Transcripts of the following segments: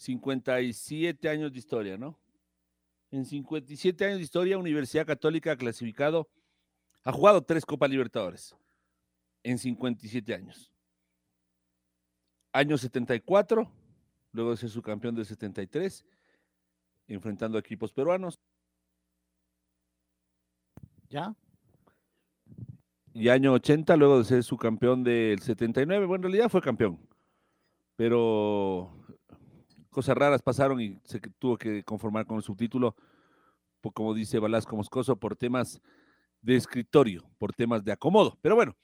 57 años de historia, ¿no? En 57 años de historia, Universidad Católica ha clasificado, ha jugado tres Copas Libertadores en 57 años. Año 74, luego de ser su campeón del 73, enfrentando a equipos peruanos. ¿Ya? Y año 80, luego de ser su campeón del 79. Bueno, en realidad fue campeón, pero cosas raras pasaron y se tuvo que conformar con el subtítulo, como dice Balasco Moscoso, por temas de escritorio, por temas de acomodo. Pero bueno,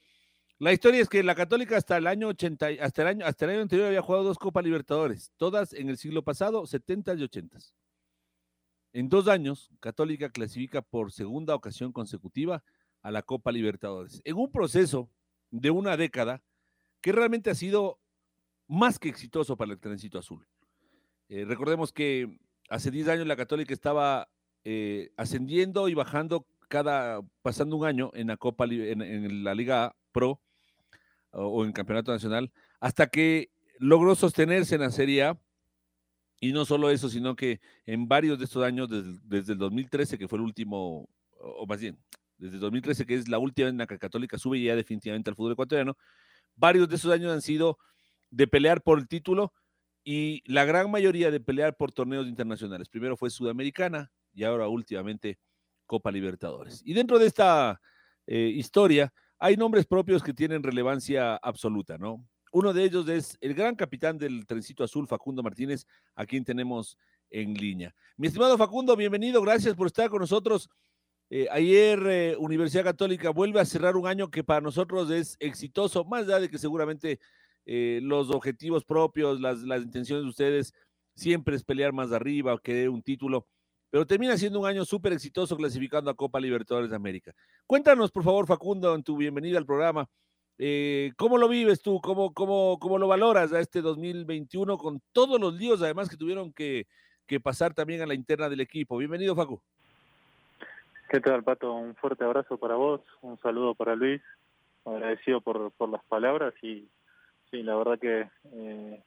la historia es que la Católica hasta el año 80, hasta el año, hasta el año anterior había jugado dos Copas Libertadores, todas en el siglo pasado, 70 y 80. En dos años, Católica clasifica por segunda ocasión consecutiva a la Copa Libertadores, en un proceso de una década que realmente ha sido más que exitoso para el trencito azul. Eh, recordemos que hace 10 años la Católica estaba eh, ascendiendo y bajando cada, pasando un año en la Copa, en, la Liga Pro o, en Campeonato Nacional, hasta que logró sostenerse en la Serie A. Y no solo eso, sino que en varios de estos años, desde, el 2013, que fue el último, o más bien, desde el 2013, que es la última en la que Católica sube ya definitivamente al fútbol ecuatoriano, varios de esos años han sido de pelear por el título y la gran mayoría de pelear por torneos internacionales. Primero fue Sudamericana y ahora últimamente Copa Libertadores. Y dentro de esta eh, historia hay nombres propios que tienen relevancia absoluta, ¿no? Uno de ellos es el gran capitán del trencito azul, Facundo Martínez, a quien tenemos en línea. Mi estimado Facundo, bienvenido, gracias por estar con nosotros. Eh, ayer eh, Universidad Católica vuelve a cerrar un año que para nosotros es exitoso, más allá de que seguramente eh, los objetivos propios, las, las, intenciones de ustedes siempre es pelear más arriba o querer un título, pero termina siendo un año súper exitoso clasificando a Copa Libertadores de América. Cuéntanos, por favor, Facundo, en tu bienvenida al programa, eh, ¿cómo lo vives tú? ¿Cómo, cómo, ¿Cómo lo valoras a este 2021 con todos los líos además que tuvieron que, que pasar también a la interna del equipo? Bienvenido, Facu. ¿Qué tal, Pato? Un fuerte abrazo para vos, un saludo para Luis, agradecido por, por las palabras y Sí, la verdad que eh,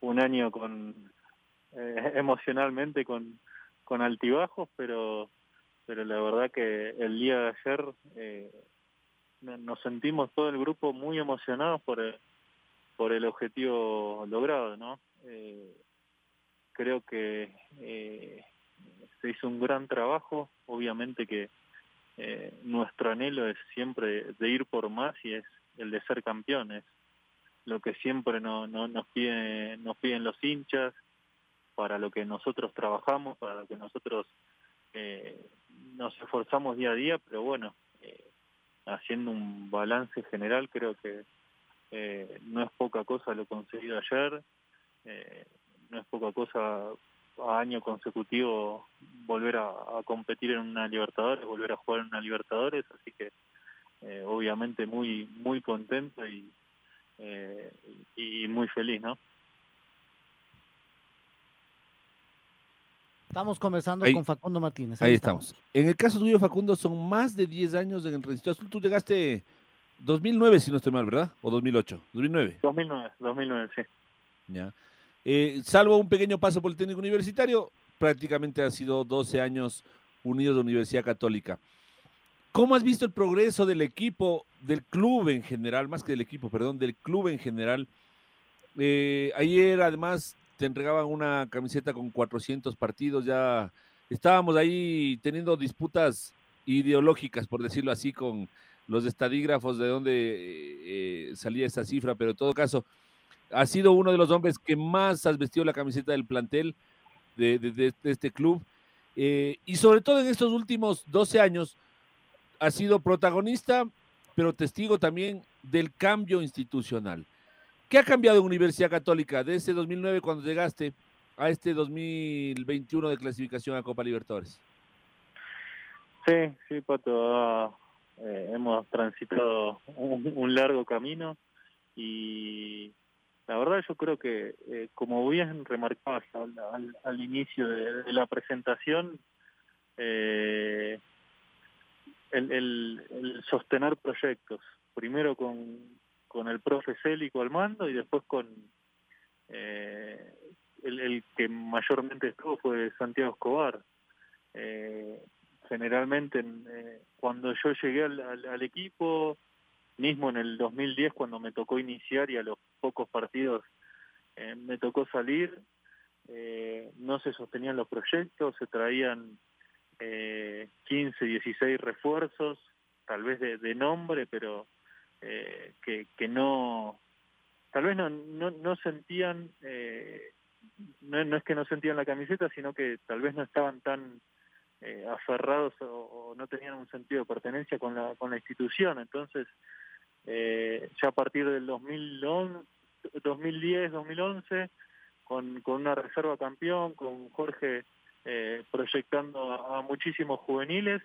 un año con eh, emocionalmente con, con altibajos, pero pero la verdad que el día de ayer eh, nos sentimos todo el grupo muy emocionados por el, por el objetivo logrado, ¿no? creo que se hizo un gran trabajo, obviamente que nuestro anhelo es siempre de ir por más y es el de ser campeones lo que siempre no, no, nos, piden, nos piden los hinchas, para lo que nosotros trabajamos, para lo que nosotros eh, nos esforzamos día a día, pero bueno, eh, haciendo un balance general creo que eh, no es poca cosa lo conseguido ayer, no es poca cosa a año consecutivo volver a, a, competir en una Libertadores, volver a jugar en una Libertadores, así que obviamente muy muy contento y, eh, y muy feliz, ¿no? Estamos conversando con Facundo Martínez. Ahí, estamos. En el caso tuyo, Facundo, son más de 10 años en el Registro Azul. Tú llegaste 2009, si no estoy mal, ¿verdad? ¿O 2008? 2009. 2009, 2009, sí. Ya. Eh, salvo un pequeño paso por el técnico universitario, prácticamente ha sido 12 años unidos de Universidad Católica. ¿Cómo has visto el progreso del equipo, del club en general, más que del equipo, perdón, del club en general? Eh, ayer además te entregaban una camiseta con 400 partidos, ya estábamos ahí teniendo disputas ideológicas, por decirlo así, con, los estadígrafos de dónde salía esa cifra, pero en todo caso, ha sido uno de los hombres que más has vestido la camiseta del plantel de, este club. y sobre todo en estos últimos 12 años, ha sido protagonista, pero testigo también del cambio institucional. ¿Qué ha cambiado en Universidad Católica de ese 2009 cuando llegaste a este 2021 de clasificación a Copa Libertadores? Sí, sí, Pato. Eh, hemos transitado un, largo camino y la verdad yo creo que, eh, como bien remarcabas al, al, inicio de, la presentación, eh, el, el, sostener proyectos, primero con, con el profe Célico al mando y después con eh, el, que mayormente estuvo fue Santiago Escobar. Eh, generalmente eh, cuando yo llegué al, equipo, mismo en el 2010 cuando me tocó iniciar y a los pocos partidos me tocó salir, no se sostenían los proyectos, se traían eh, 15, 16 refuerzos, tal vez de, nombre, pero eh, que, que no, tal vez no, no, no sentían, eh, no, no, es que no sentían la camiseta, sino que tal vez no estaban tan eh, aferrados o, no tenían un sentido de pertenencia con la, con la institución. Entonces, eh, ya a partir del 2011, 2010, 2011, con, con una reserva campeón, con Jorge eh, proyectando a, muchísimos juveniles,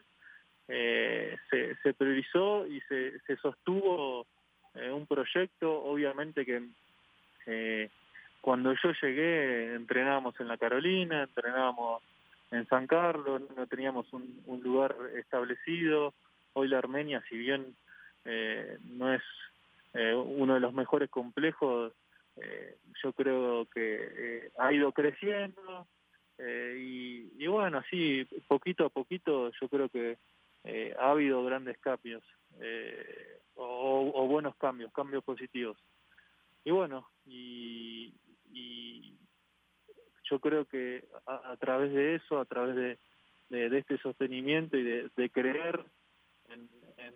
eh, se, se, priorizó y se, se sostuvo eh, un proyecto, obviamente que eh, cuando yo llegué entrenábamos en la Carolina, entrenábamos en San Carlos, no teníamos un, un lugar establecido, hoy la Armenia, si bien no es uno de los mejores complejos, yo creo que ha ido creciendo, eh, y, bueno, así poquito a poquito yo creo que eh, ha habido grandes cambios eh, o, buenos cambios, cambios positivos. Y bueno, y, yo creo que a, través de eso, a través de, de, este sostenimiento y de, creer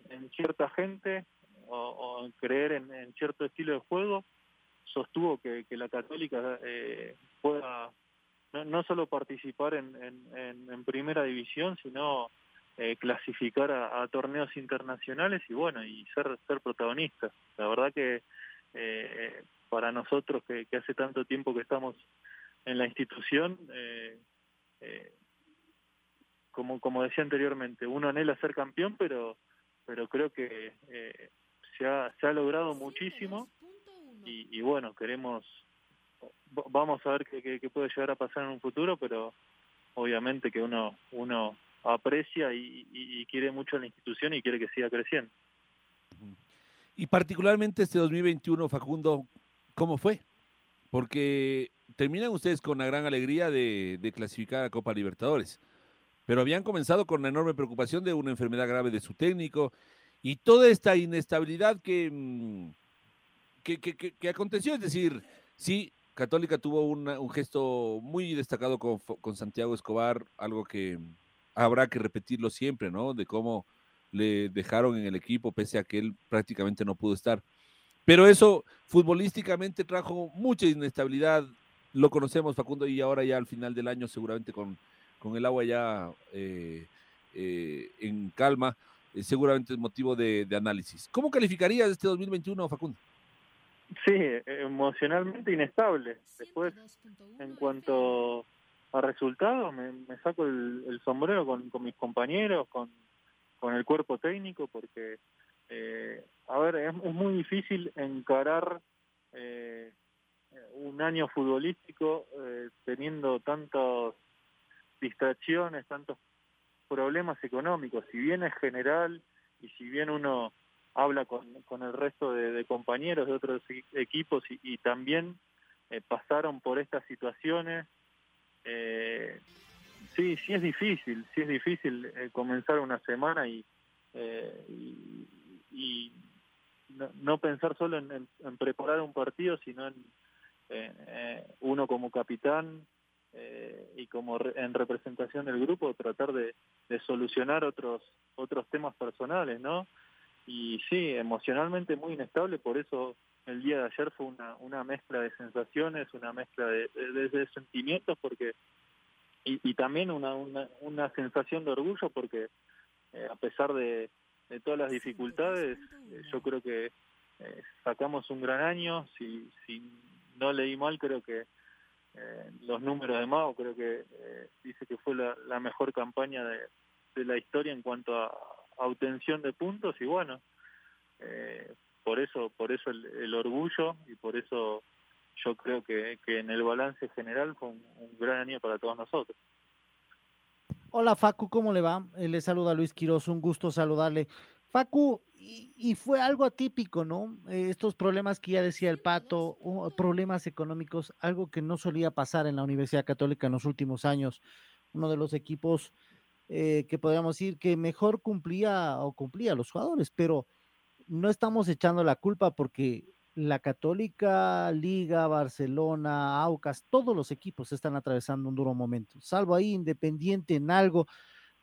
en, cierta gente o, en creer en, cierto estilo de juego, sostuvo que, que la católica pueda no, no solo participar en, en, primera división, sino eh, clasificar a, torneos internacionales y bueno, y ser, ser protagonistas. La verdad que eh, para nosotros que, hace tanto tiempo que estamos en la institución, eh, como, como decía anteriormente, uno anhela ser campeón, pero, pero creo que se, ha, se ha logrado muchísimo y, y bueno, queremos vamos a ver qué, puede llegar a pasar en un futuro, pero obviamente que uno, uno aprecia y, quiere mucho a la institución y quiere que siga creciendo. Y particularmente este 2021, Facundo, ¿cómo fue? Porque terminan ustedes con la gran alegría de, clasificar a Copa Libertadores, pero habían comenzado con la enorme preocupación de una enfermedad grave de su técnico y toda esta inestabilidad que, mm, que, que, que aconteció, es decir, sí, Católica tuvo un gesto muy destacado con, Santiago Escobar, algo que habrá que repetirlo siempre, ¿no? De cómo le dejaron en el equipo pese a que él prácticamente no pudo estar. Pero eso futbolísticamente trajo mucha inestabilidad. Lo conocemos, Facundo, y ahora ya al final del año, seguramente con, con el agua ya eh, eh, en calma, eh, seguramente es motivo de análisis. ¿Cómo calificarías este 2021, Facundo? Sí, emocionalmente inestable. Después, en cuanto a resultados, me, saco el, sombrero con, mis compañeros, con, con el cuerpo técnico, porque, eh, a ver, es, muy difícil encarar eh, un año futbolístico eh, teniendo tantas distracciones, tantos problemas económicos. Si bien es general y si bien uno habla con, con el resto de, compañeros de otros e-, equipos y, también eh, pasaron por estas situaciones. Eh, sí, sí es difícil, sí es difícil eh, comenzar una semana y, y, no, pensar solo en, preparar un partido, sino en uno como capitán y como en representación del grupo tratar de, de solucionar otros otros temas personales, ¿no? Y sí, emocionalmente muy inestable, por eso el día de ayer fue una, una mezcla de sensaciones, una mezcla de, de, sentimientos, porque y, y también una, una, una, sensación de orgullo, porque eh, a pesar de, de, todas las dificultades, eh, yo creo que eh, sacamos un gran año, si, si no leí mal, creo que los números de Mao, creo que dice que fue la, la mejor campaña de, de la historia en cuanto a, obtención de puntos y bueno, eh, por eso, por eso el, orgullo y por eso yo creo que, que en el balance general fue un, gran año para todos nosotros. Hola Facu, ¿cómo le va? Eh, le saluda Luis Quiroz, un gusto saludarle. Facu, y, fue algo atípico, ¿no? Eh, estos problemas que ya decía el Pato, problemas económicos, algo que no solía pasar en la Universidad Católica en los últimos años. Uno de los equipos eh, que podríamos decir que mejor cumplía o cumplía los jugadores, pero no estamos echando la culpa porque la Católica, Liga, Barcelona, Aucas, todos los equipos están atravesando un duro momento, salvo ahí Independiente en algo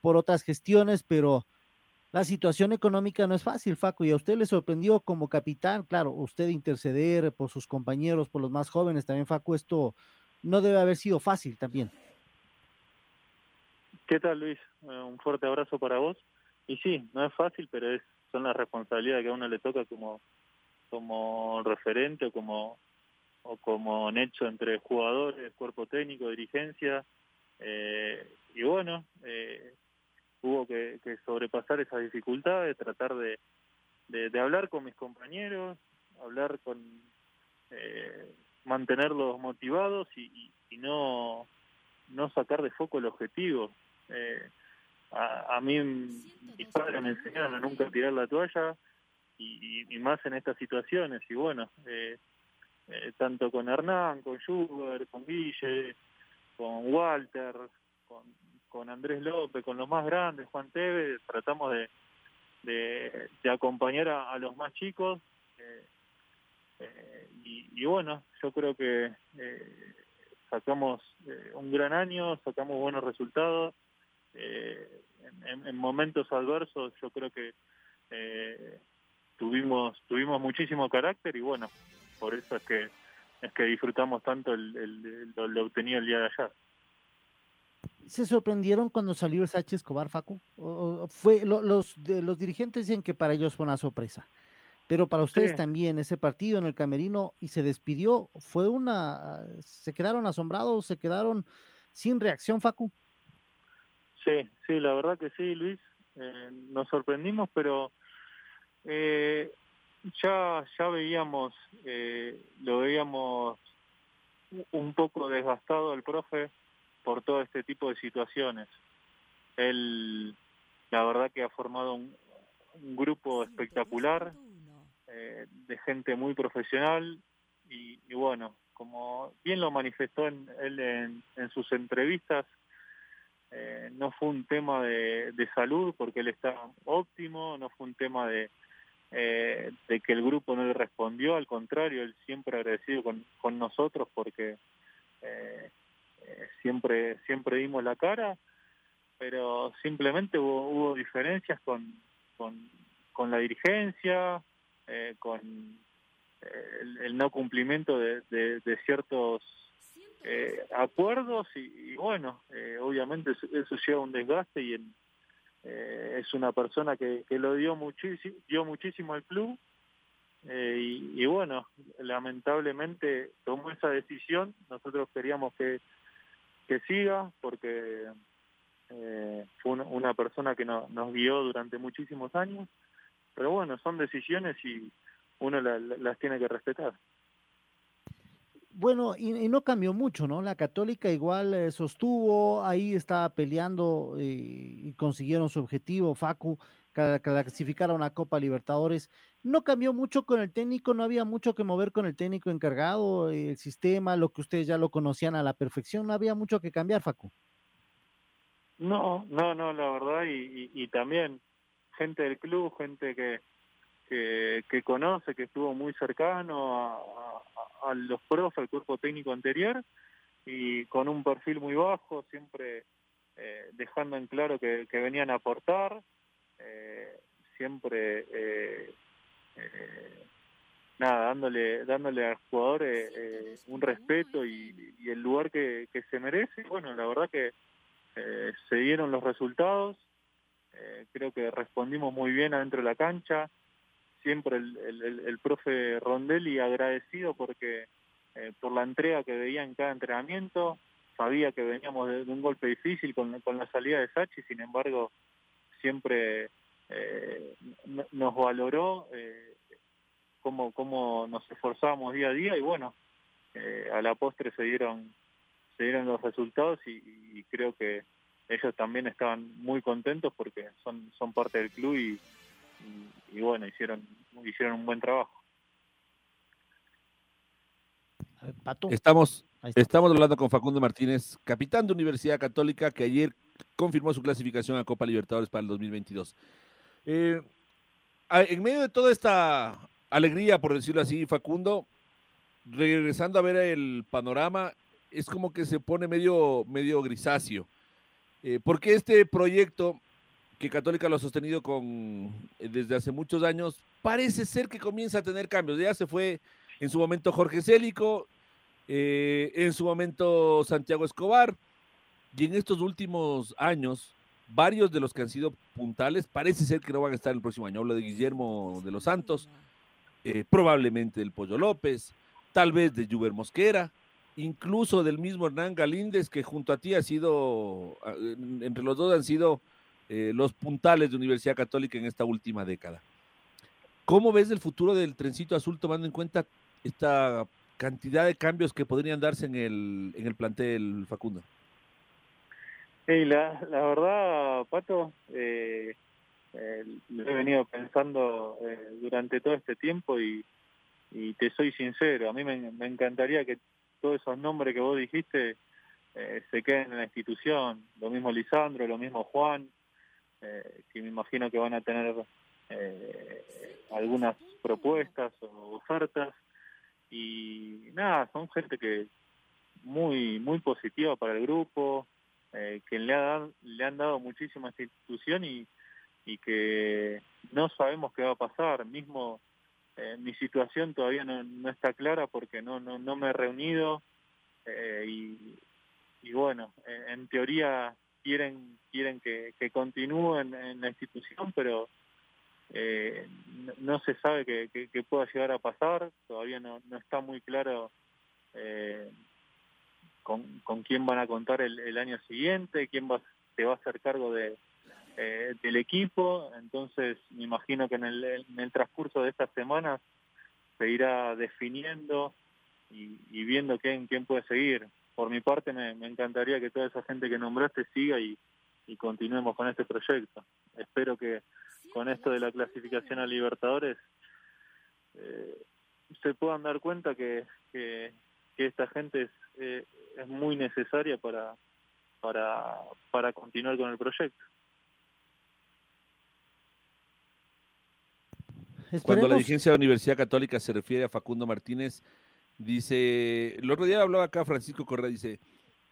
por otras gestiones, pero la situación económica no es fácil, Faco, y a usted le sorprendió como capitán, claro, usted interceder por sus compañeros, por los más jóvenes, también Faco, esto no debe haber sido fácil también. ¿Qué tal, Luis? Eh, un fuerte abrazo para vos. Y sí, no es fácil, pero es son las responsabilidades que a uno le toca como como referente o como o como entre jugadores, cuerpo técnico, dirigencia. Eh, y bueno, eh, hubo que, sobrepasar esas dificultades, tratar de, de, hablar con mis compañeros, hablar con... mantenerlos motivados y, y no no sacar de foco el objetivo. Eh, a, a, mí mis padres me enseñaron a nunca tirar la toalla y, más en estas situaciones. Y bueno, eh, eh, tanto con Hernán, con Schubert, con Guille, con Walter, con, con Andrés López, con los más grandes, Juan Tevez, tratamos de, de, acompañar a, los más chicos. y, y, bueno, yo creo que sacamos un gran año, sacamos buenos resultados eh, en, momentos adversos yo creo que eh, tuvimos tuvimos muchísimo carácter y bueno por eso es que es que disfrutamos tanto el, lo, obtenido el día de ayer ¿Se sorprendieron cuando salió el Sánchez Escobar, Facu? fue, los, de, los dirigentes dicen que para ellos fue una sorpresa, pero para ustedes también ese partido en el Camerino y se despidió, fue una, se quedaron asombrados, se quedaron sin reacción, Facu. Sí, sí, la verdad que sí, Luis. Eh, nos sorprendimos, pero eh, ya ya veíamos, eh, lo veíamos un poco desgastado el profe por todo este tipo de situaciones. Él, la verdad que ha formado un, grupo espectacular de gente muy profesional y, bueno, como bien lo manifestó en, él en sus entrevistas, eh, no fue un tema de, salud porque él está óptimo, no fue un tema de, eh, de que el grupo no le respondió, al contrario, él siempre agradecido con, con nosotros porque eh, siempre, siempre dimos la cara, pero simplemente hubo, hubo diferencias con, con, con la dirigencia, con el, no cumplimiento de, de ciertos eh, acuerdos y, bueno, eh, obviamente eso, lleva un desgaste y eh, es una persona que, lo dio muchísimo, dio muchísimo al club y, bueno, lamentablemente tomó esa decisión, nosotros queríamos que, que siga porque fue una, persona que nos guió durante muchísimos años, pero bueno, son decisiones y uno las tiene que respetar. Bueno, y, no cambió mucho, ¿no? La católica igual eh, sostuvo, ahí estaba peleando eh, y consiguieron su objetivo, Facu, clasificar a una Copa Libertadores. No cambió mucho con el técnico, no había mucho que mover con el técnico encargado, el sistema, lo que ustedes ya lo conocían a la perfección, no había mucho que cambiar, Facu. No, no, no, la verdad, y, también gente del club, gente que, que, conoce, que estuvo muy cercano a los profes, al cuerpo técnico anterior, y con un perfil muy bajo, siempre eh, dejando en claro que, venían a aportar, eh, siempre eh, eh, nada, dándole, dándole al jugador un respeto y, el lugar que, que, se merece. Bueno, la verdad que se dieron los resultados, creo que respondimos muy bien adentro de la cancha, siempre el, el, el profe Rondelli agradecido porque eh, por la entrega que veía en cada entrenamiento, sabía que veníamos de, un golpe difícil con, con, la salida de Sachi, sin embargo siempre eh, nos valoró eh, cómo, cómo nos esforzábamos día a día y bueno, a la postre se dieron, se dieron los resultados y, y, creo que ellos también estaban muy contentos porque son, son parte del club y, y, y bueno, hicieron, hicieron un buen trabajo. Pato. Estamos, estamos hablando con Facundo Martínez, capitán de Universidad Católica, que ayer confirmó su clasificación a Copa Libertadores para el 2022. Eh, en medio de toda esta alegría, por decirlo así, Facundo, regresando a ver el panorama, es como que se pone medio, medio grisáceo. Eh, porque este proyecto que Católica lo ha sostenido con, eh, desde hace muchos años, parece ser que comienza a tener cambios. Ya se fue en su momento Jorge Célico, eh, en su momento Santiago Escobar, y en estos últimos años, varios de los que han sido puntales parece ser que no van a estar el próximo año. Hablo de Guillermo de los Santos, eh, probablemente del Pollo López, tal vez de Juber Mosquera, incluso del mismo Hernán Galíndez, que junto a ti ha sido, entre los dos han sido eh, los puntales de Universidad Católica en esta última década. ¿Cómo ves el futuro del trencito azul tomando en cuenta esta cantidad de cambios que podrían darse en el, en el plantel Facundo? Hey, la, la verdad, Pato, eh, eh, lo he venido pensando eh, durante todo este tiempo y, y te soy sincero, a mí me, me, encantaría que todos esos nombres que vos dijiste eh, se queden en la institución, lo mismo Lisandro, lo mismo Juan, eh, que me imagino que van a tener eh, algunas propuestas o ofertas. Y nada, son gente que muy muy positiva para el grupo, eh, que le, ha, le han dado muchísima institución y, que no sabemos qué va a pasar, mismo eh, mi situación todavía no, no está clara porque no, no, no me he reunido eh, y bueno, en teoría quieren quieren que, que continúen en la institución, pero eh, no, se sabe que, pueda llegar a pasar, todavía no, está muy claro eh, con, con, quién van a contar el, año siguiente, quién va, se va a hacer cargo de, eh, del equipo, entonces me imagino que en el, en el transcurso de estas semanas se irá definiendo y, y viendo quién, quién puede seguir. Por mi parte me, me encantaría que toda esa gente que nombraste siga y, y continuemos con este proyecto. Espero que con esto de la clasificación a Libertadores eh, se puedan dar cuenta que, que, que esta gente es, eh, es muy necesaria para, para, para continuar con el proyecto. Cuando la dirigencia de la Universidad Católica se refiere a Facundo Martínez, dice, el otro día hablaba acá Francisco Correa, dice,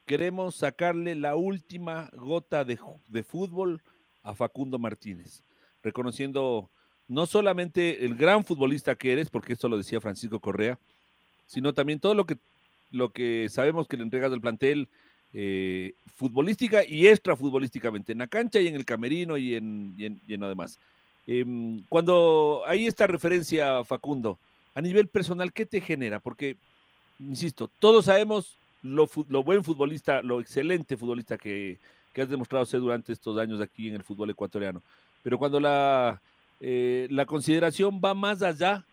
queremos sacarle la última gota de, de fútbol a Facundo Martínez, reconociendo no solamente el gran futbolista que eres, porque esto lo decía Francisco Correa, sino también todo lo que, lo que sabemos que le entregas del plantel eh, futbolística y extrafutbolísticamente, en la cancha y en el camerino y en, y en, y lo demás. Eh, cuando hay esta referencia, Facundo, a nivel personal, ¿qué te genera? Porque, insisto, todos sabemos lo, lo, buen futbolista, lo excelente futbolista que, que, has demostrado ser durante estos años aquí en el fútbol ecuatoriano. Pero cuando la, eh, la consideración va más allá,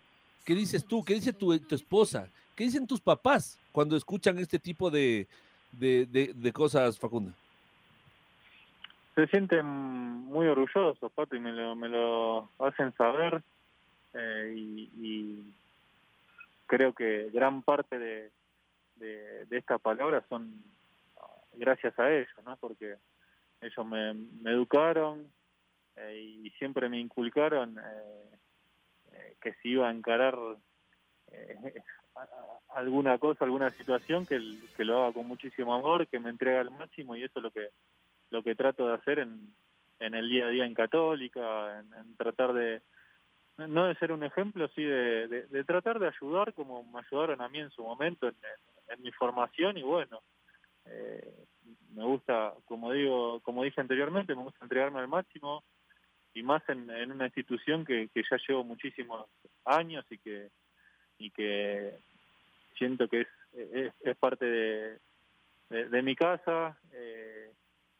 ¿qué dices tú? ¿Qué dice tu, esposa? ¿Qué dicen tus papás cuando escuchan este tipo de, de, de, cosas, Facundo? Se sienten muy orgullosos, Pato, y me lo, me lo hacen saber. Eh, creo que gran parte de, de, estas palabras son gracias a ellos, ¿no? Porque ellos me, me educaron eh, y siempre me inculcaron eh, eh, que si iba a encarar eh, alguna cosa, alguna situación, que, lo haga con muchísimo amor, que me entrega al máximo y eso es lo que lo que trato de hacer en, en el día a día en Católica, en, tratar de, no de ser un ejemplo, sí de, de, tratar de ayudar como me ayudaron a mí en su momento en, mi formación y bueno, eh, me gusta, como digo, como dije anteriormente, me gusta entregarme al máximo y más en, en una institución que, que ya llevo muchísimos años y que y que siento que es, es, parte de, de, mi casa, eh,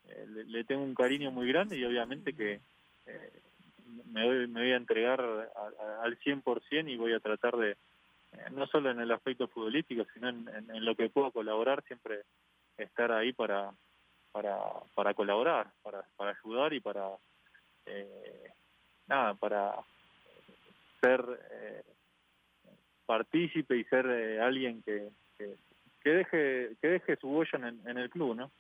eh, le, tengo un cariño muy grande y obviamente que eh, me, voy, me voy a entregar al 100% y voy a tratar de, no solo en el aspecto futbolístico, sino en, en, lo que puedo colaborar, siempre estar ahí para, para, para colaborar, para, para ayudar y para, nada, para ser partícipe y ser alguien que, que, deje que deje su huella en, en el club, ¿no?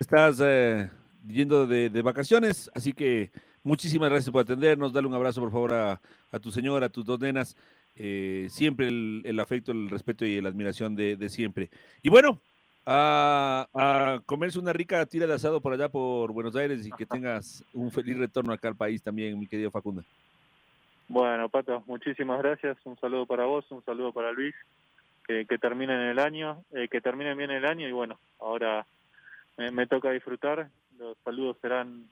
Estás eh, yendo de, vacaciones, así que muchísimas gracias por atendernos. Dale un abrazo, por favor, a, tu señora, a tus dos nenas. Eh, siempre el, afecto, el respeto y la admiración de, siempre. Y bueno, a, a, comerse una rica tira de asado por allá por Buenos Aires y que tengas un feliz retorno acá al país también, mi querido Facundo. Bueno, Pato, muchísimas gracias. Un saludo para vos, un saludo para Luis. Que, que terminen el año, eh, que terminen bien el año y bueno, ahora me, toca disfrutar. Los saludos serán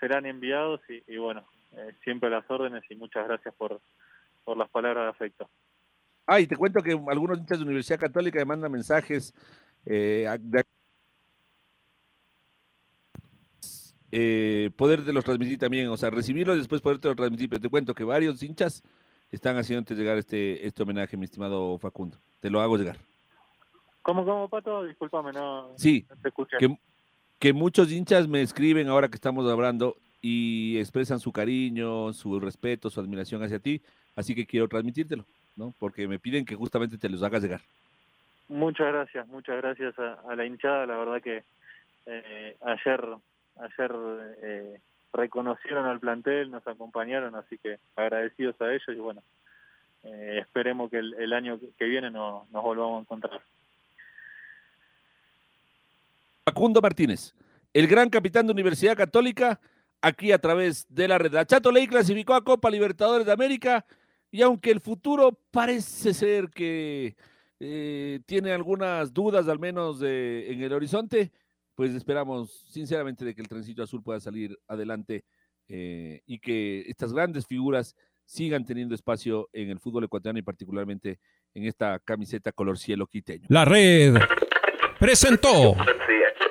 serán enviados y, bueno, eh, siempre las órdenes y muchas gracias por, por las palabras de afecto. Ah, y te cuento que algunos hinchas de Universidad Católica me mandan mensajes eh, de eh, los transmitir también, o sea, recibirlos y después poderte los transmitir, pero te cuento que varios hinchas están haciendo llegar este, este homenaje, mi estimado Facundo. Te lo hago llegar. ¿Cómo, cómo, Pato? Discúlpame, no, sí, Que, que muchos hinchas me escriben ahora que estamos hablando y expresan su cariño, su respeto, su admiración hacia ti, así que quiero transmitírtelo, ¿no? Porque me piden que justamente te los hagas llegar. Muchas gracias, muchas gracias a, la hinchada, la verdad que eh, ayer ayer eh, reconocieron al plantel, nos acompañaron, así que agradecidos a ellos y bueno, eh, esperemos que el, año que viene nos, nos volvamos a encontrar. Facundo Martínez, el gran capitán de Universidad Católica, aquí a través de la red. La Chato Ley clasificó a Copa Libertadores de América y aunque el futuro parece ser que eh, tiene algunas dudas al menos de, en el horizonte, pues esperamos sinceramente de que el trencito azul pueda salir adelante eh, y que estas grandes figuras sigan teniendo espacio en el fútbol ecuatoriano y particularmente en esta camiseta color cielo quiteño. La red presentó